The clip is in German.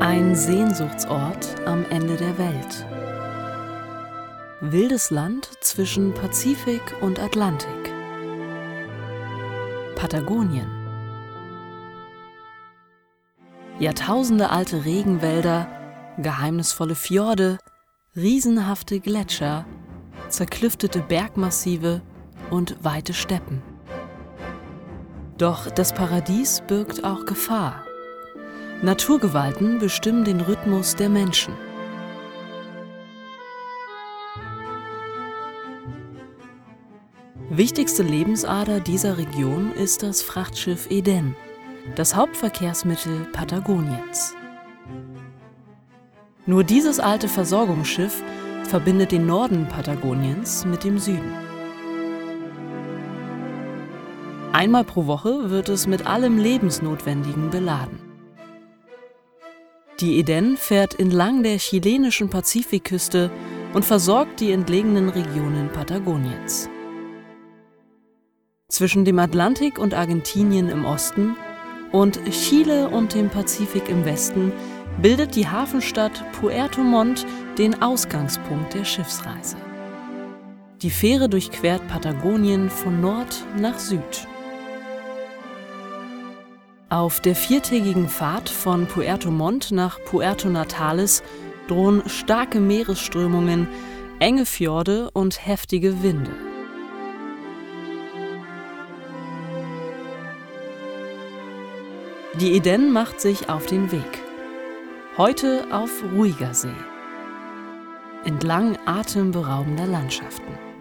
Ein Sehnsuchtsort am Ende der Welt. Wildes Land zwischen Pazifik und Atlantik. Patagonien. Jahrtausende alte Regenwälder, geheimnisvolle Fjorde, riesenhafte Gletscher, zerklüftete Bergmassive und weite Steppen. Doch das Paradies birgt auch Gefahr. Naturgewalten bestimmen den Rhythmus der Menschen. Wichtigste Lebensader dieser Region ist das Frachtschiff Eden, das Hauptverkehrsmittel Patagoniens. Nur dieses alte Versorgungsschiff verbindet den Norden Patagoniens mit dem Süden. Einmal pro Woche wird es mit allem Lebensnotwendigen beladen. Die Eden fährt entlang der chilenischen Pazifikküste und versorgt die entlegenen Regionen Patagoniens. Zwischen dem Atlantik und Argentinien im Osten und Chile und dem Pazifik im Westen bildet die Hafenstadt Puerto Montt den Ausgangspunkt der Schiffsreise. Die Fähre durchquert Patagonien von Nord nach Süd. Auf der viertägigen Fahrt von Puerto Montt nach Puerto Natales drohen starke Meeresströmungen, enge Fjorde und heftige Winde. Die Eden macht sich auf den Weg. Heute auf ruhiger See. Entlang atemberaubender Landschaften.